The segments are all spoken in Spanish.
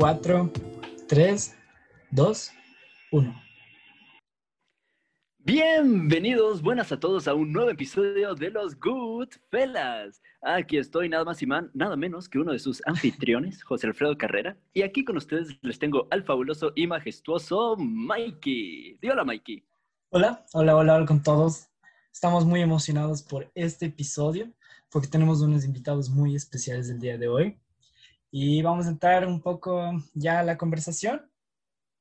4, 3, 2, 1. Bienvenidos, buenas a todos a un nuevo episodio de los Good Fellas. Aquí estoy nada más y man, nada menos que uno de sus anfitriones, José Alfredo Carrera. Y aquí con ustedes les tengo al fabuloso y majestuoso Mikey. Di hola, Mikey. Hola, hola, hola, hola con todos. Estamos muy emocionados por este episodio porque tenemos unos invitados muy especiales el día de hoy. Y vamos a entrar un poco ya a la conversación.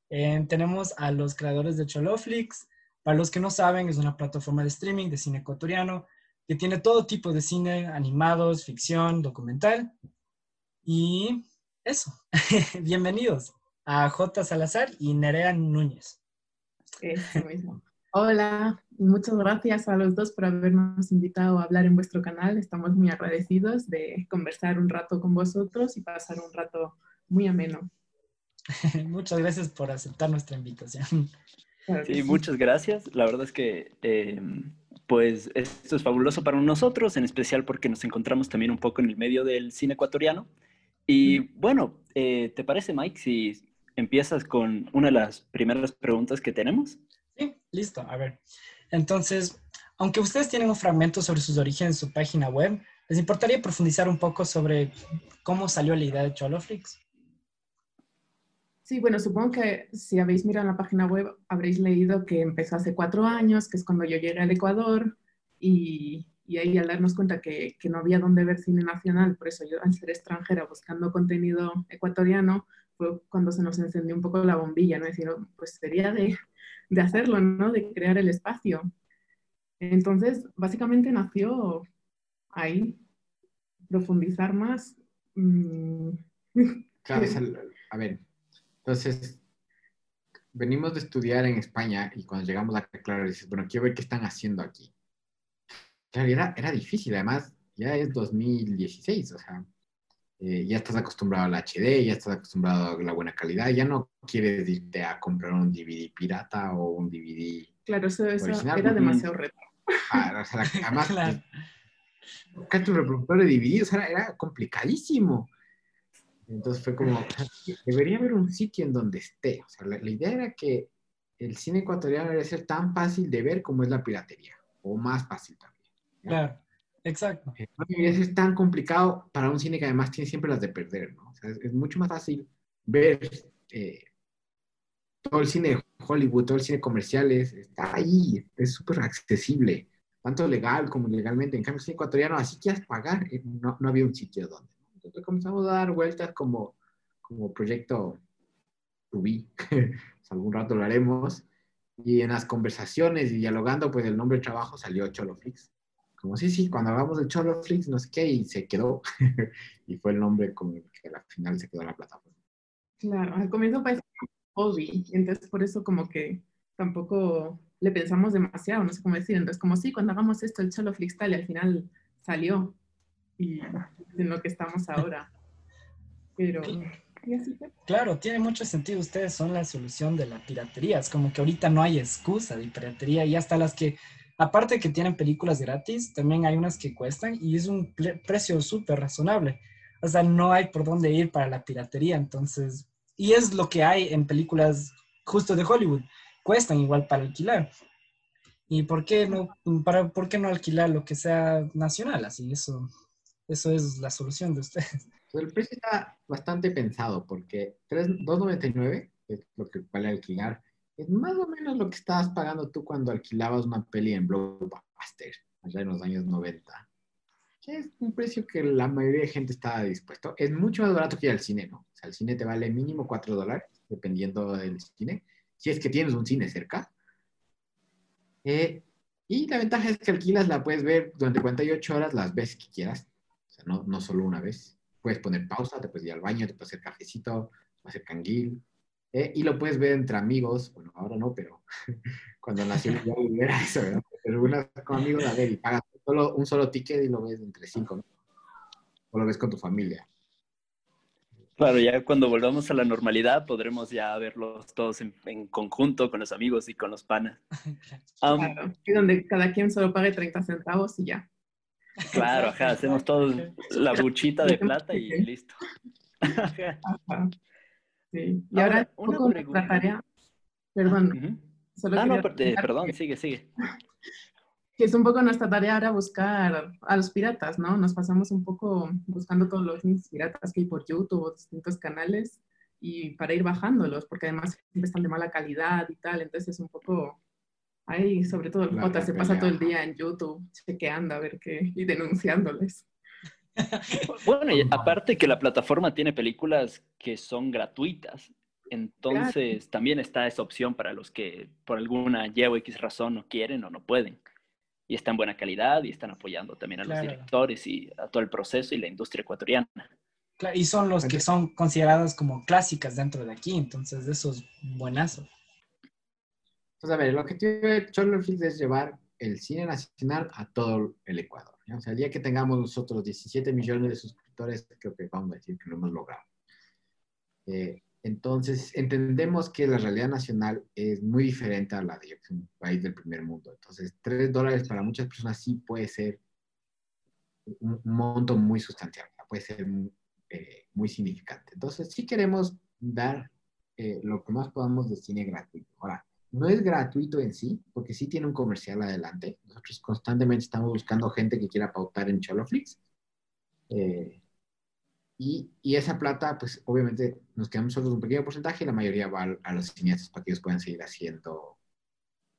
Eh, tenemos a los creadores de Choloflix, para los que no saben, es una plataforma de streaming de cine ecuatoriano que tiene todo tipo de cine, animados, ficción, documental. Y eso, bienvenidos a J. Salazar y Nerea Núñez. Eso mismo. Hola, muchas gracias a los dos por habernos invitado a hablar en vuestro canal. Estamos muy agradecidos de conversar un rato con vosotros y pasar un rato muy ameno. muchas gracias por aceptar nuestra invitación. Sí, muchas gracias. La verdad es que, em, pues, esto es fabuloso para nosotros, en especial porque nos encontramos también un poco en el medio del cine ecuatoriano. Y bueno, eh, ¿te parece, Mike, si empiezas con una de las primeras preguntas que tenemos? Listo. A ver. Entonces, aunque ustedes tienen un fragmento sobre sus orígenes en su página web, ¿les importaría profundizar un poco sobre cómo salió la idea de Choloflix? Sí, bueno, supongo que si habéis mirado la página web habréis leído que empezó hace cuatro años, que es cuando yo llegué al Ecuador y, y ahí al darnos cuenta que, no había dónde ver cine nacional, por eso yo al ser extranjera buscando contenido ecuatoriano, fue cuando se nos encendió un poco la bombilla, ¿no? Decir, oh, pues sería de, de hacerlo, ¿no? De crear el espacio. Entonces, básicamente nació ahí, profundizar más. Mm. Claro, a ver, entonces, venimos de estudiar en España y cuando llegamos a claro, dices, bueno, quiero ver qué están haciendo aquí. Claro, era, era difícil, además, ya es 2016, o sea, eh, ya estás acostumbrado al HD, ya estás acostumbrado a la buena calidad, ya no quieres irte a comprar un DVD pirata o un DVD. Claro, eso, era demasiado reto. o sea, además, claro. tu reproductor de DVD, o sea, era complicadísimo. Entonces fue como, debería haber un sitio en donde esté. O sea, la, idea era que el cine ecuatoriano debe ser tan fácil de ver como es la piratería, o más fácil también. Claro, exacto. Eh, debería ser tan complicado para un cine que además tiene siempre las de perder, ¿no? O sea, es, mucho más fácil ver eh, todo el cine de Hollywood, todo el cine comercial, está ahí, es súper accesible, tanto legal como legalmente. En cambio, el cine ecuatoriano, así quieras pagar, eh, no, no había un sitio donde. Entonces comenzamos a dar vueltas como, como proyecto Rubí. Algún rato lo haremos. Y en las conversaciones y dialogando, pues el nombre de trabajo salió Choloflix. Como sí, sí, cuando hablamos de Choloflix, no sé qué, y se quedó. y fue el nombre con el que al final se quedó la plataforma. Claro, al comienzo parecía hobby, entonces por eso como que tampoco le pensamos demasiado, no sé cómo decir. Entonces, como sí, cuando hagamos esto, el Choloflix tal, y al final salió y en lo que estamos ahora. Pero... Claro, tiene mucho sentido. Ustedes son la solución de la piratería. Es como que ahorita no hay excusa de piratería y hasta las que, aparte que tienen películas gratis, también hay unas que cuestan y es un precio súper razonable. O sea, no hay por dónde ir para la piratería. Entonces, y es lo que hay en películas justo de Hollywood. Cuestan igual para alquilar. ¿Y por qué no, para, por qué no alquilar lo que sea nacional? Así, eso eso es la solución de ustedes. El precio está bastante pensado porque 2.99, es lo que vale alquilar, es más o menos lo que estabas pagando tú cuando alquilabas una peli en Blockbuster, allá en los años 90. Que es un precio que la mayoría de gente estaba dispuesto. Es mucho más barato que ir al cine, ¿no? O sea, el cine te vale mínimo 4 dólares, dependiendo del cine. Si es que tienes un cine cerca. Eh, y la ventaja es que alquilas, la puedes ver durante 48 horas las veces que quieras no, no solo una vez. Puedes poner pausa, te puedes ir al baño, te puedes hacer cafecito, puedes hacer canguil, eh, y lo puedes ver entre amigos, bueno, ahora no, pero cuando nació ya era eso, ¿verdad? Pero unas con amigos a ver y pagas solo, un solo ticket y lo ves entre cinco, ¿no? O lo ves con tu familia. Claro, ya cuando volvamos a la normalidad podremos ya verlos todos en, conjunto con los amigos y con los panas. claro, y donde cada quien solo pague 30 centavos y ya. Claro, ajá, hacemos todo la buchita de plata y listo. Sí. Y ahora, un poco nuestra tarea, perdón. ah, no, perdón, sigue, sigue. Que es un poco nuestra tarea ahora buscar a los piratas, ¿no? Nos pasamos un poco buscando todos los piratas que hay por YouTube o distintos canales y para ir bajándolos, porque además siempre están de mala calidad y tal, entonces es un poco Ahí, sobre todo el Jota, se pasa todo el día en YouTube chequeando a ver qué y denunciándoles. Bueno, y aparte que la plataforma tiene películas que son gratuitas, entonces también está esa opción para los que por alguna Y o X razón no quieren o no pueden. Y está en buena calidad y están apoyando también a los directores y a todo el proceso y la industria ecuatoriana. y son los que son consideradas como clásicas dentro de aquí, entonces eso es buenazo. Pues a ver, el objetivo de Choloflix es llevar el cine nacional a todo el Ecuador. O sea, el día que tengamos nosotros 17 millones de suscriptores, creo que vamos a decir que lo hemos logrado. Eh, entonces, entendemos que la realidad nacional es muy diferente a la de un país del primer mundo. Entonces, 3 dólares para muchas personas sí puede ser un, monto muy sustancial, puede ser eh, muy significante. Entonces, sí queremos dar eh, lo que más podamos de cine gratuito. Ahora, no es gratuito en sí, porque sí tiene un comercial adelante. Nosotros constantemente estamos buscando gente que quiera pautar en Choloflix. Eh, y, esa plata, pues obviamente nos quedamos solo un pequeño porcentaje y la mayoría va a, los cineastas para que ellos puedan seguir haciendo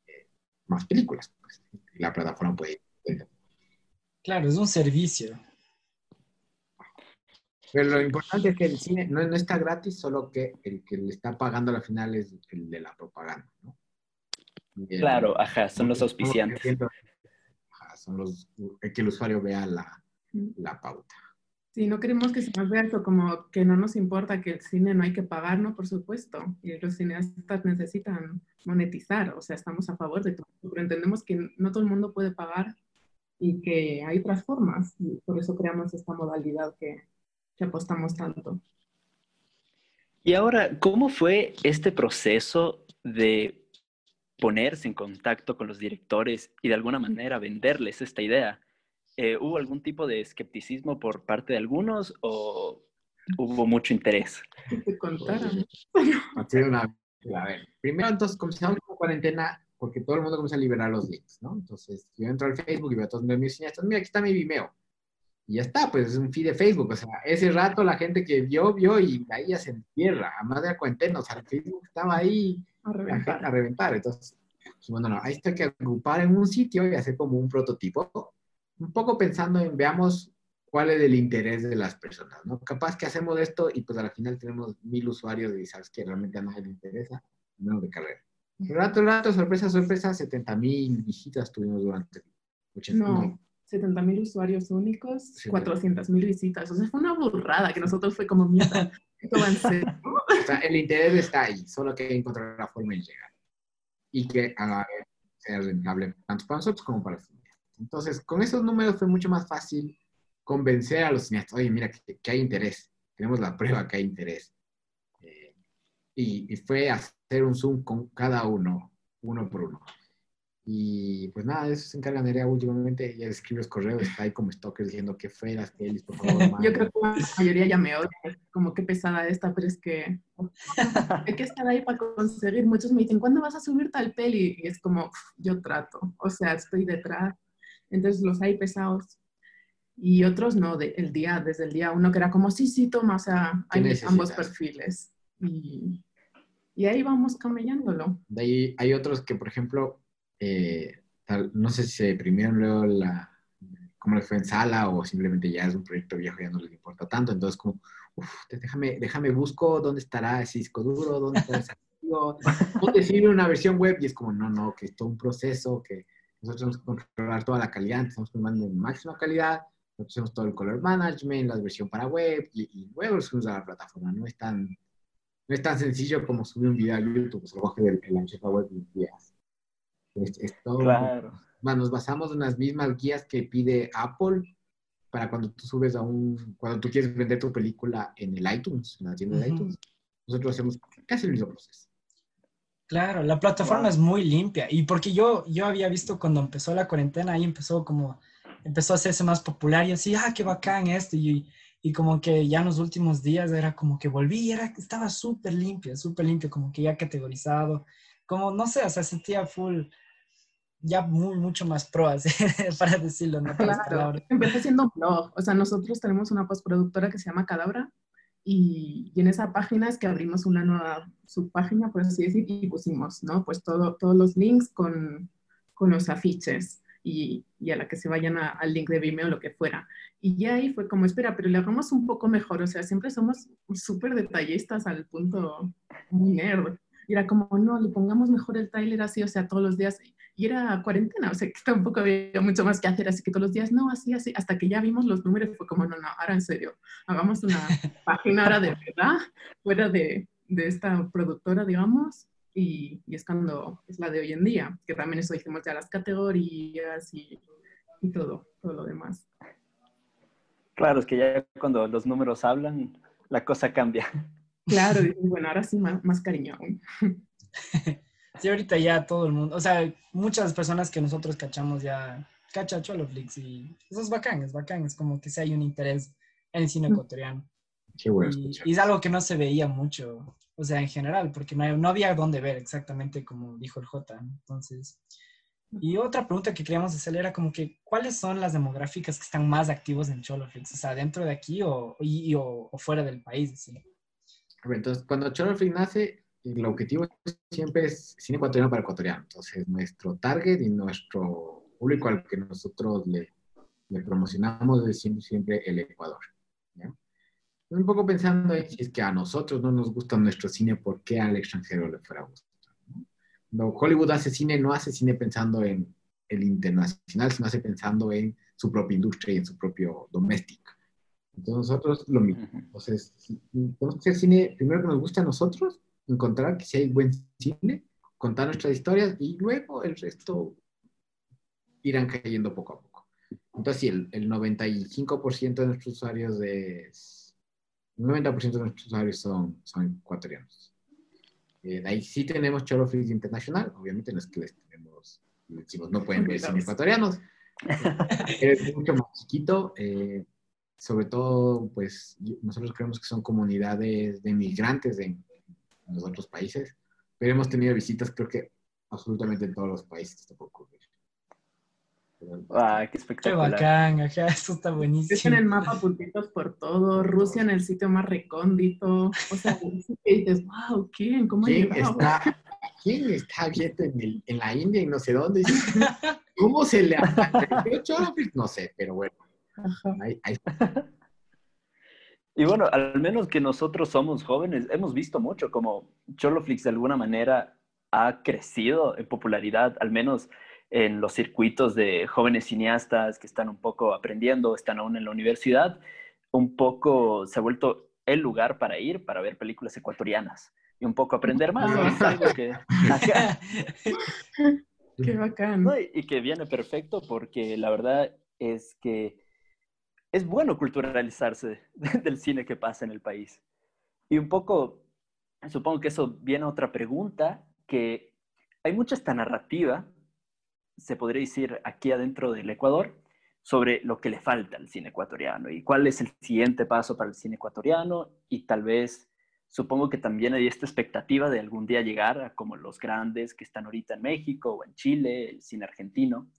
eh, más películas. Pues, la plataforma puede ir. Claro, es un servicio. Pero lo importante es que el cine no, no, está gratis, solo que el que le está pagando al final es el de la propaganda, ¿no? claro, ajá, son los auspiciantes. Ajá, son los que el usuario vea la, la pauta. Sí, no queremos que se nos vea esto como que no nos importa que el cine no hay que pagar, ¿no? Por supuesto. Y los cineastas necesitan monetizar, o sea, estamos a favor de todo, pero entendemos que no todo el mundo puede pagar y que hay otras formas. Y por eso creamos esta modalidad que, que apostamos tanto. Y ahora, ¿cómo fue este proceso de ponerse en contacto con los directores y de alguna manera venderles esta idea. Eh, ¿Hubo algún tipo de escepticismo por parte de algunos o hubo mucho interés? Que te contaran. a ver, primero entonces comenzamos con cuarentena porque todo el mundo comienza a liberar los links, ¿no? Entonces yo entro al Facebook y veo a todos mis cineastas, mira, aquí está mi Vimeo. Y ya está, pues es un feed de Facebook. O sea, ese rato la gente que vio, vio y ahí ya se entierra. Además de la cuarentena, o sea, Facebook estaba ahí a reventar. A reventar. Entonces, pues, bueno, no, ahí está que agrupar en un sitio y hacer como un prototipo, un poco pensando en, veamos cuál es el interés de las personas, ¿no? Capaz que hacemos esto y pues al final tenemos mil usuarios y sabes que realmente a nadie le interesa, menos de carrera. Rato, rato, sorpresa, sorpresa, 70 mil visitas tuvimos durante 80 No, 70 mil usuarios únicos, 400 mil visitas. O sea, fue una burrada que nosotros fue como mierda. o sea, el interés está ahí, solo que encontrar la forma de llegar y que sea rentable tanto para nosotros como para los cineastas. Entonces, con esos números fue mucho más fácil convencer a los cineastas, oye, mira, que, hay interés, tenemos la prueba que hay interés. Eh, y, y, fue hacer un Zoom con cada uno, uno por uno. Y pues nada, eso se encarga Nerea últimamente. Ella escribe los correos, está ahí como stalker diciendo que fueras, que por favor. Yo creo que la mayoría ya me odia, como qué pesada esta, pero es que hay que estar ahí para conseguir. Muchos me dicen, ¿cuándo vas a subir tal peli? Y es como, yo trato, o sea, estoy detrás. Entonces los hay pesados. Y otros no, de, el día, desde el día uno, que era como, sí, sí, toma, o sea, hay ambos perfiles. Y, y ahí vamos camellándolo. De ahí hay otros que, por ejemplo, eh, no sé si se deprimieron luego la, cómo les fue en sala o simplemente ya es un proyecto viejo y ya no les importa tanto. Entonces, como, uff, déjame, déjame busco dónde estará ese disco duro, dónde está ese archivo, dónde sirve una versión web. Y es como, no, no, que es todo un proceso, que nosotros tenemos que controlar toda la calidad, estamos tomando en máxima calidad, nosotros hacemos todo el color management, la versión para web y, luego lo subimos a la plataforma. No es tan, no es tan sencillo como subir un video a YouTube, se lo baje del, la web y días. Es, claro. nos basamos en las mismas guías que pide Apple para cuando tú subes a un, cuando tú quieres vender tu película en el iTunes, en la tienda de iTunes. Nosotros hacemos casi el mismo proceso. Claro, la plataforma es muy limpia. Y porque yo, yo había visto cuando empezó la cuarentena, ahí empezó como, empezó a hacerse más popular y así, ah, qué bacán esto. Y, y como que ya en los últimos días era como que volví, era, estaba súper limpio, súper limpio, como que ya categorizado, como no sé, o sea, sentía full, ya muy, mucho más pro, así, para decirlo, ¿no? Claro, empecé siendo un blog, o sea, nosotros tenemos una postproductora que se llama Cadabra, y, y, en esa página es que abrimos una nueva subpágina, por así decir, y pusimos, ¿no? Pues todo, todos los links con, con los afiches y, y, a la que se vayan al link de Vimeo o lo que fuera. Y ya ahí fue como, espera, pero le hagamos un poco mejor, o sea, siempre somos súper detallistas al punto muy nerd. Y era como, no, le pongamos mejor el trailer así, o sea, todos los días. Y era cuarentena, o sea, que tampoco había mucho más que hacer, así que todos los días, no, así, así, hasta que ya vimos los números, fue como, no, no, ahora en serio, hagamos una página ahora de verdad, fuera de, de esta productora, digamos, y, y, es cuando es la de hoy en día, que también eso hicimos ya las categorías y, y todo, todo lo demás. Claro, es que ya cuando los números hablan, la cosa cambia. Claro, bueno, ahora sí más, más cariño aún. Sí, ahorita ya todo el mundo, o sea, muchas personas que nosotros cachamos ya cacha Choloflix y eso es bacán, es bacán, es como que si hay un interés en el cine ecuatoriano. Qué bueno y, y, es algo que no se veía mucho, o sea, en general, porque no, no había dónde ver exactamente como dijo el J. Entonces, y otra pregunta que queríamos hacer era como que, ¿cuáles son las demográficas que están más activos en Choloflix? O sea, dentro de aquí o, y, o, o fuera del país. ¿sí? Entonces, cuando Choloflix nace, el objetivo siempre es cine ecuatoriano para ecuatoriano. Entonces, nuestro target y nuestro público al que nosotros le, promocionamos es siempre, el Ecuador. Un poco pensando en es que a nosotros no nos gusta nuestro cine, ¿por qué al extranjero le fuera a gustar? Hollywood hace cine, no hace cine pensando en el internacional, sino hace pensando en su propia industria y en su propio doméstico. Entonces nosotros lo mismo. Entonces, tenemos que hacer cine primero que nos guste a nosotros, encontrar que si hay buen cine, contar nuestras historias y luego el resto irán cayendo poco a poco. Entonces, sí, el, el 95% de nuestros usuarios es... El 90% de nuestros usuarios son, son ecuatorianos. Eh, ahí sí tenemos Choloflix Internacional, obviamente no es que les tenemos, les decimos, no pueden ver cine ecuatorianos, es mucho más chiquito, eh, sobre todo, pues nosotros creemos que son comunidades de inmigrantes en, en, los otros países, pero hemos tenido visitas creo que absolutamente en todos los países, te puedo ocurrir. Ah, qué espectacular. Qué bacán, ajá, eso está buenísimo. Es en el mapa puntitos por todo, Rusia en el sitio más recóndito. O sea, que dices, wow, ¿quién? ¿Cómo ¿Quién está, ¿Quién está viendo en, el, en, la India y no sé dónde? ¿Cómo se le No sé, pero bueno. Ahí, ahí. Y bueno, al menos que nosotros somos jóvenes, hemos visto mucho como Choloflix de alguna manera ha crecido en popularidad, al menos en los circuitos de jóvenes cineastas que están un poco aprendiendo, están aún en la universidad, un poco se ha vuelto el lugar para ir para ver películas ecuatorianas y un poco aprender más. ¿no? Es algo que, Qué bacán. Y que viene perfecto porque la verdad es que es bueno culturalizarse del cine que pasa en el país. Y un poco, supongo que eso viene a otra pregunta, que hay mucha esta narrativa se podría decir aquí adentro del Ecuador sobre lo que le falta al cine ecuatoriano y cuál es el siguiente paso para el cine ecuatoriano y tal vez supongo que también hay esta expectativa de algún día llegar a como los grandes que están ahorita en México o en Chile, el cine argentino.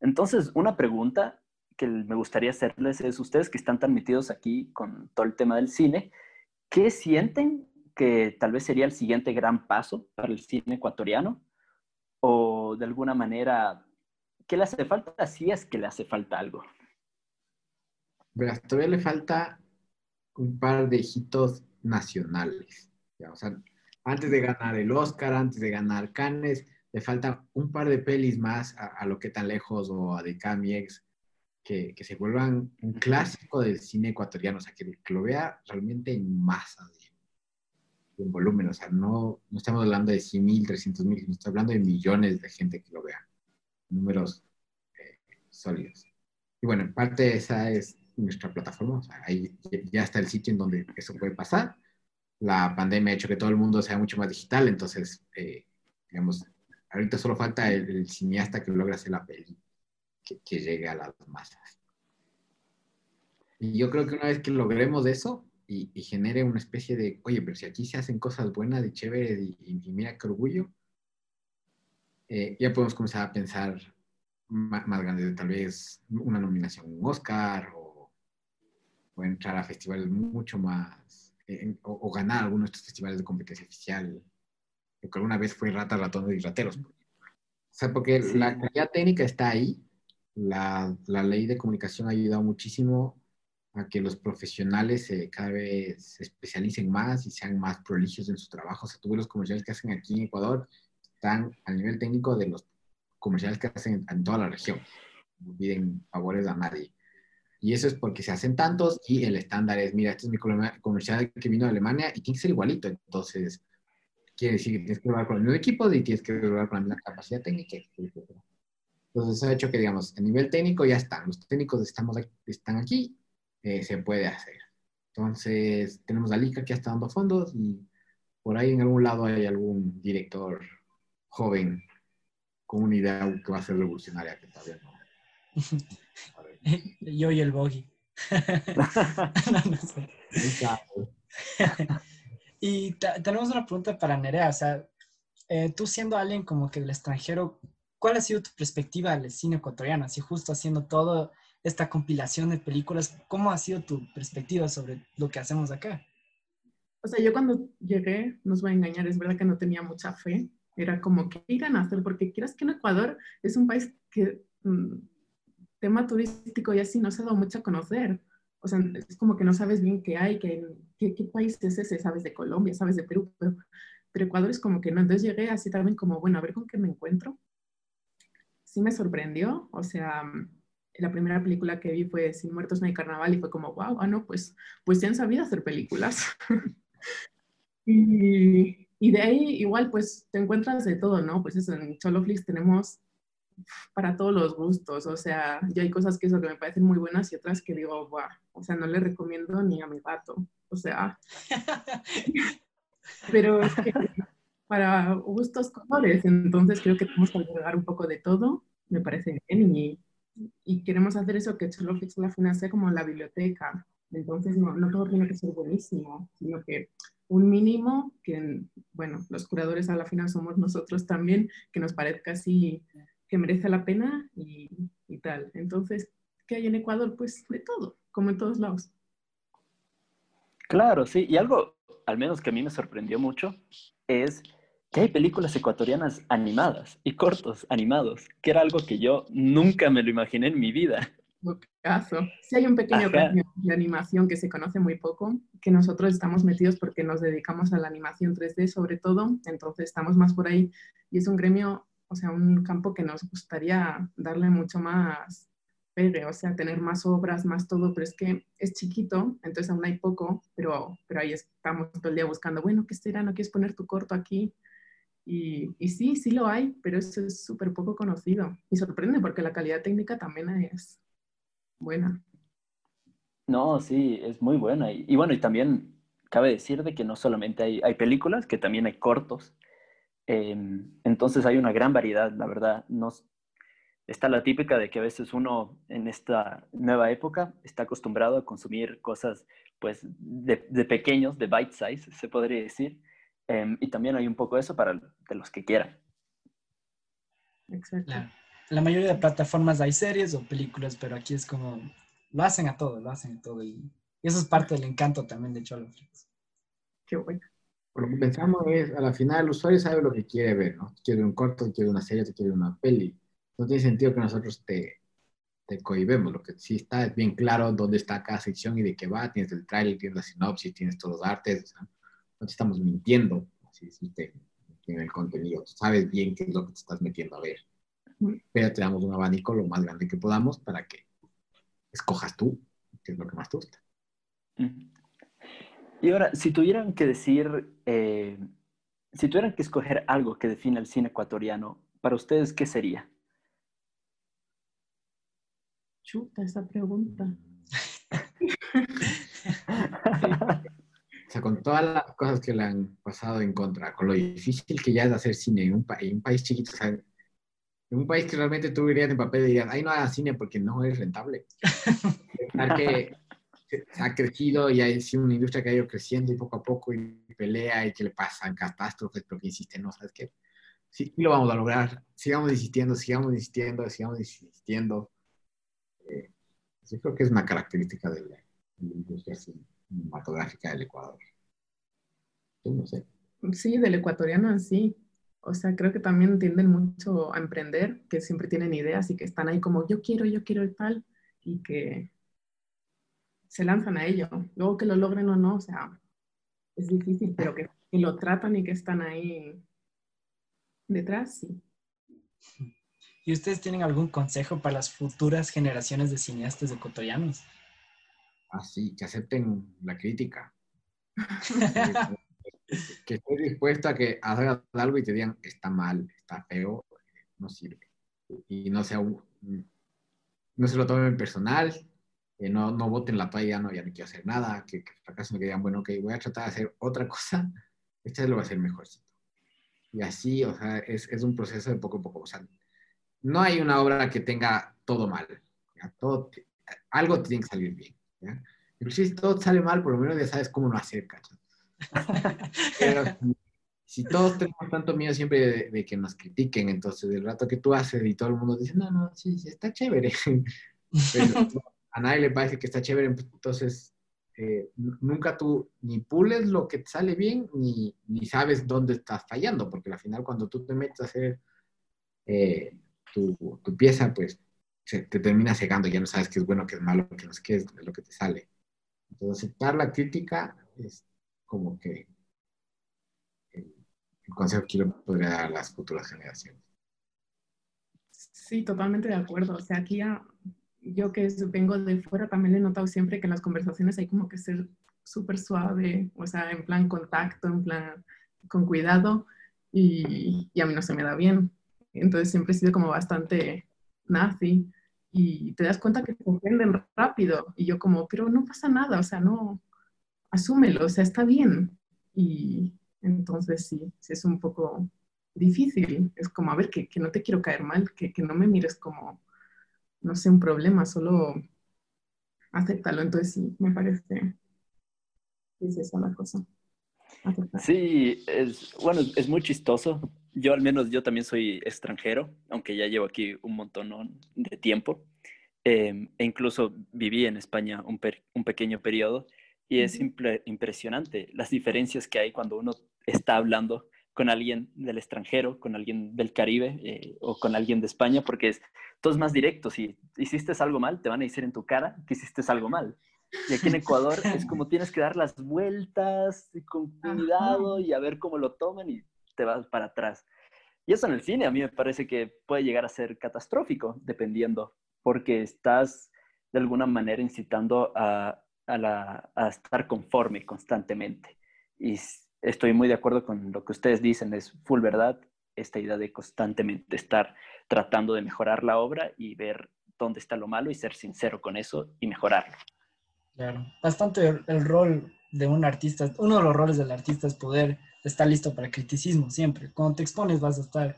Entonces, una pregunta que me gustaría hacerles es, ustedes que están tan metidos aquí con todo el tema del cine, ¿qué sienten que tal vez sería el siguiente gran paso para el cine ecuatoriano? o de alguna manera, ¿qué le hace falta si es que le hace falta algo? Verás, todavía le falta un par de hijitos nacionales. ¿ya? O sea, antes de ganar el Oscar, antes de ganar Cannes, le falta un par de pelis más a, a lo que tan lejos o a de Camiex que, que, se vuelvan un clásico del cine ecuatoriano, o sea, que, que lo vea realmente en masa, en volumen, o sea, no, no estamos hablando de 100 mil, 300 mil, estamos hablando de millones de gente que lo vea, números eh, sólidos. Y bueno, en parte esa es nuestra plataforma, o sea, ahí ya está el sitio en donde eso puede pasar. La pandemia ha hecho que todo el mundo sea mucho más digital, entonces, eh, digamos, ahorita solo falta el, el, cineasta que logra hacer la peli, que, que llegue a las masas. Y yo creo que una vez que logremos eso y, y genere una especie de, oye, pero si aquí se hacen cosas buenas y chéveres y, y- mira qué orgullo, eh, ya podemos comenzar a pensar ma- más, grande, tal vez una nominación, un Oscar o, o entrar a festivales mucho más, eh, o, o ganar alguno de estos festivales de competencia oficial, que alguna vez fue Ratas, Ratones y Rateros. O sea, porque Sí. la calidad técnica está ahí, la, la ley de comunicación ha ayudado muchísimo a que los profesionales eh, cada vez se especialicen más y sean más proligios en su trabajo. O sea, tú ves los comerciales que hacen aquí en Ecuador, están al nivel técnico de los comerciales que hacen en, toda la región. No piden favores a nadie. Y eso es porque se hacen tantos y el estándar es, mira, este es mi comer- comercial que vino de Alemania y tiene que ser igualito. Entonces, quiere decir que tienes que lograr con el mismo equipo y tienes que lograr con la misma capacidad técnica. Entonces, ha hecho que, digamos, a nivel técnico ya están. Los técnicos estamos, están aquí, eh, se puede hacer. Entonces, tenemos a Lika que ya está dando fondos y por ahí en algún lado hay algún director joven con una idea que va a ser revolucionaria que todavía no. Yo y el bogey. No, no sé. Y te- tenemos una pregunta para Nerea. O sea, eh, tú siendo alguien como que del extranjero, ¿cuál ha sido tu perspectiva del cine ecuatoriano? Así justo haciendo toda esta compilación de películas, ¿cómo ha sido tu perspectiva sobre lo que hacemos acá? O sea, yo cuando llegué, no os voy a engañar, es verdad que no tenía mucha fe. Era como, ¿qué irán a hacer? Porque quieras que en Ecuador es un país que mm, tema turístico y así no se ha dado mucho a conocer. O sea, es como que no sabes bien qué hay, qué, qué, qué país es ese, sabes de Colombia, sabes de Perú, pero, pero Ecuador es como que no. Entonces llegué así también como, bueno, a ver con qué me encuentro. Sí me sorprendió, o sea, la primera película que vi fue Sin Muertos no hay carnaval y fue como, wow, ah, no, pues, pues ya han sabido hacer películas. y, y de ahí igual pues te encuentras de todo, ¿no? Pues eso, en Choloflix tenemos para todos los gustos, o sea, yo hay cosas que eso que me parecen muy buenas y otras que digo, wow, o sea, no le recomiendo ni a mi gato, o sea, pero es que para gustos colores, entonces creo que tenemos que agregar un poco de todo, me parece bien, y, y queremos hacer eso que Choloflix la final sea como la biblioteca, entonces no, no todo tiene que ser buenísimo, sino que un mínimo que, bueno, los curadores a la final somos nosotros también, que nos parezca así que merece la pena y, y, tal. Entonces, ¿qué hay en Ecuador? Pues de todo, como en todos lados. Claro, sí. Y algo, al menos que a mí me sorprendió mucho, es que hay películas ecuatorianas animadas y cortos animados, que era algo que yo nunca me lo imaginé en mi vida. Caso. Sí hay un pequeño Ajá. gremio de animación que se conoce muy poco, que nosotros estamos metidos porque nos dedicamos a la animación 3D sobre todo, entonces estamos más por ahí y es un gremio, o sea, un campo que nos gustaría darle mucho más pegue, o sea, tener más obras, más todo, pero es que es chiquito, entonces aún hay poco, pero, pero ahí estamos todo el día buscando, bueno, ¿qué será? ¿No quieres poner tu corto aquí? Y, sí, sí lo hay, pero eso es súper poco conocido y sorprende porque la calidad técnica también es buena. No, sí, es muy buena. Y, bueno, y también cabe decir de que no solamente hay, hay películas, que también hay cortos. Eh, entonces hay una gran variedad, la verdad. No, está la típica de que a veces uno en esta nueva época está acostumbrado a consumir cosas pues de pequeños, de bite size, se podría decir. Eh, y también hay un poco eso para de los que quieran. Exacto. La, la mayoría de plataformas hay series o películas, pero aquí es como, lo hacen a todo, lo hacen a todo. Y, y eso es parte del encanto también de Choloflix. Qué bueno. Por lo que pensamos es, a la final el usuario sabe lo que quiere ver, ¿no? Quiere un corto, quiere una serie, quiere una peli. No tiene sentido que nosotros te, te cohibemos. Lo que sí está es bien claro dónde está cada sección y de qué va. Tienes el trailer, tienes la sinopsis, tienes todos los artes. O sea, no te estamos mintiendo, así decirte, en el contenido. Tú sabes bien qué es lo que te estás metiendo a ver. Pero te damos un abanico lo más grande que podamos para que escojas tú qué es lo que más te gusta. Y ahora, si tuvieran que decir, eh, si tuvieran que escoger algo que define el cine ecuatoriano, para ustedes, ¿qué sería? Chuta esa pregunta. O sea, con todas las cosas que le han pasado en contra, con lo difícil que ya es hacer cine en un, pa en un país chiquito, o sea, en un país que realmente tú irías en papel y dirías, ay, no hagas cine porque no es rentable. Que, ha crecido y ha sido una industria que ha ido creciendo y poco a poco y pelea y que le pasan catástrofes, pero que insiste, no, ¿sabes qué? Sí, lo vamos a lograr. Sigamos insistiendo, sigamos insistiendo, sigamos insistiendo. Eh, yo creo que es una característica de la, industria cinematográfica del Ecuador. Yo no sé. Sí, del ecuatoriano sí. O sea, creo que también tienden mucho a emprender, que siempre tienen ideas y que están ahí como yo quiero, yo quiero el tal, y que se lanzan a ello. Luego que lo logren o no, o sea, es difícil, pero que, lo tratan y que están ahí detrás, sí. ¿Y ustedes tienen algún consejo para las futuras generaciones de cineastas ecuatorianos? Ah, sí, que acepten la crítica. que estés dispuesto a que hagas algo y te digan, está mal, está feo, no sirve. Y no sea no se lo tomen personal, no, no voten la toalla, no, ya no quiero hacer nada, que, que fracasen, que digan, bueno, ok, voy a tratar de hacer otra cosa, esta lo va a hacer mejorcito. Y así, o sea, es, es, un proceso de poco a poco. O sea, no hay una obra que tenga todo mal. Todo, algo tiene que salir bien. ¿Ya? Inclusive si todo sale mal, por lo menos ya sabes cómo no hacer, ¿cachai? Pero si, todos tenemos tanto miedo siempre de, que nos critiquen, entonces el rato que tú haces y todo el mundo dice, no, no, sí, sí está chévere. Pero, a nadie le parece que está chévere, entonces eh, nunca tú ni pules lo que te sale bien, ni, ni, sabes dónde estás fallando, porque al final cuando tú te metes a hacer eh, tu, tu, pieza, pues se, te termina cegando, ya no sabes qué es bueno, qué es malo, qué no es qué es lo que te sale. Entonces, aceptar la crítica es como que el, el consejo que yo podría dar a las futuras generaciones. Sí, totalmente de acuerdo. O sea, aquí ya yo que vengo de fuera también he notado siempre que en las conversaciones hay como que ser súper suave, o sea, en plan contacto, en plan con cuidado, y, y, a mí no se me da bien. Entonces siempre he sido como bastante nazi y te das cuenta que te ofenden rápido y yo como, pero no pasa nada, o sea, no, asúmelo, o sea, está bien. Y entonces sí, sí es un poco difícil, es como, a ver, que, que no te quiero caer mal, que, que no me mires como no sé, un problema, solo acéptalo. Entonces sí, me parece es esa la cosa. Sí, es, bueno, es muy chistoso. Yo al menos, yo también soy extranjero, aunque ya llevo aquí un montón de tiempo. Em, e incluso viví en España un, un pequeño periodo y es impresionante las diferencias que hay cuando uno está hablando con alguien del extranjero, con alguien del Caribe eh, o con alguien de España, porque es, todo es más directo. Si hiciste algo mal, te van a decir en tu cara que hiciste algo mal. Y aquí en Ecuador es como tienes que dar las vueltas con cuidado y a ver cómo lo toman y te vas para atrás. Y eso en el cine a mí me parece que puede llegar a ser catastrófico, dependiendo, porque estás de alguna manera incitando a, a, la, a estar conforme constantemente. Y estoy muy de acuerdo con lo que ustedes dicen, es full verdad esta idea de constantemente estar tratando de mejorar la obra y ver dónde está lo malo y ser sincero con eso y mejorarlo. Claro, bastante el, rol de un artista, uno de los roles del artista es poder estar listo para criticismo siempre. Cuando te expones vas a estar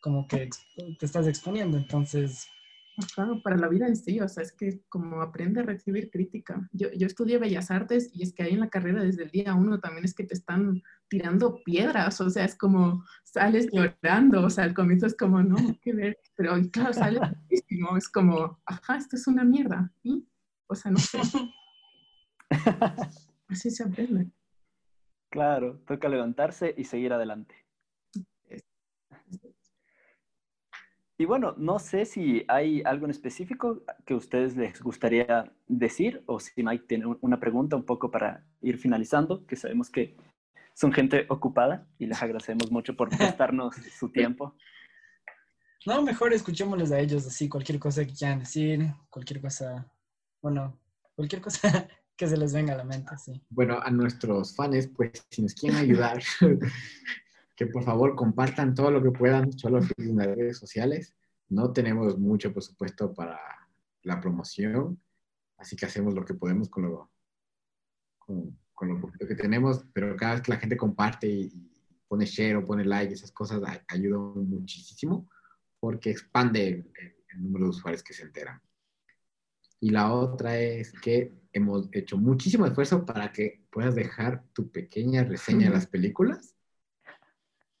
como que te estás exponiendo, entonces Claro, para la vida en sí, o sea, es que como aprende a recibir crítica. Yo, yo estudié Bellas Artes y es que ahí en la carrera desde el día uno también es que te están tirando piedras, o sea, es como sales llorando, o sea, al comienzo es como, no, qué ver, pero claro, sales muchísimo, es como, ajá, esto es una mierda. O sea, no sé. Así se aprende. Claro, toca levantarse y seguir adelante. Y bueno, no sé si hay algo en específico que a ustedes les gustaría decir o si Mike tiene una pregunta un poco para ir finalizando, que sabemos que son gente ocupada y les agradecemos mucho por prestarnos su tiempo. No, mejor escuchémosles a ellos así, cualquier cosa que quieran decir, cualquier cosa, bueno, cualquier cosa que se les venga a la mente, sí. Bueno, a nuestros fans, pues si nos quieren ayudar, que por favor compartan todo lo que puedan, solo en las redes sociales. No tenemos mucho presupuesto para la promoción, así que hacemos lo que podemos con lo, con, lo poquito que tenemos, pero cada vez que la gente comparte y, pone share o pone like, esas cosas ayudan muchísimo porque expande el, número de usuarios que se enteran. Y la otra es que hemos hecho muchísimo esfuerzo para que puedas dejar tu pequeña reseña de las películas.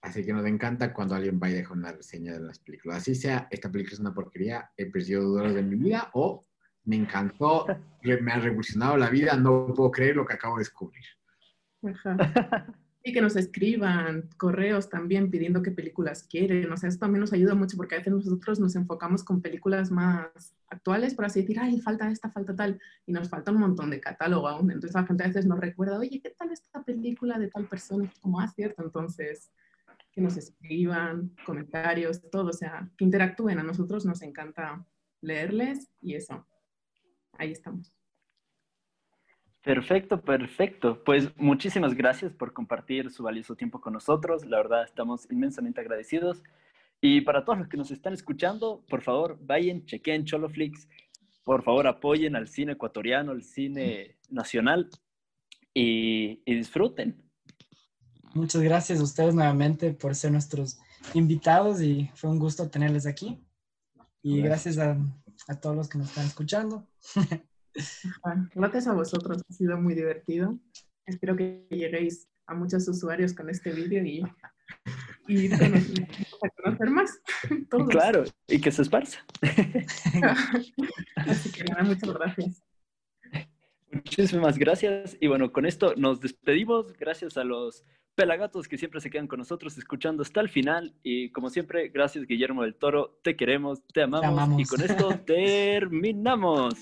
Así que nos encanta cuando alguien vaya a dejar una reseña de las películas. Así sea, esta película es una porquería, he perdido dos horas de mi vida o me encantó, me ha revolucionado la vida, no puedo creer lo que acabo de descubrir. Y que nos escriban correos también pidiendo qué películas quieren. O sea, eso también nos ayuda mucho porque a veces nosotros nos enfocamos con películas más actuales, por así decir, ay, falta esta, falta tal, y nos falta un montón de catálogo aún. Entonces la gente a veces nos recuerda, oye, ¿qué tal esta película de tal persona? Como, ah, cierto, entonces que nos escriban comentarios, todo, o sea, que interactúen. A nosotros nos encanta leerles y eso ahí estamos. Perfecto, perfecto. Pues muchísimas gracias por compartir su valioso tiempo con nosotros. La verdad, estamos inmensamente agradecidos. Y para todos los que nos están escuchando, por favor, vayan, chequen Choloflix. Por favor, apoyen al cine ecuatoriano, al cine nacional y, disfruten. Muchas gracias a ustedes nuevamente por ser nuestros invitados y fue un gusto tenerles aquí. Y gracias a a todos los que nos están escuchando. Gracias a vosotros, ha sido muy divertido. Espero que lleguéis a muchos usuarios con este vídeo y, y a conocer más. Claro, y que se esparza. Así que nada, muchas gracias. Muchísimas gracias. Y bueno, con esto nos despedimos. Gracias a los pelagatos que siempre se quedan con nosotros escuchando hasta el final. Y como siempre, gracias Guillermo del Toro. Te queremos, te amamos. Te amamos. Y con esto terminamos.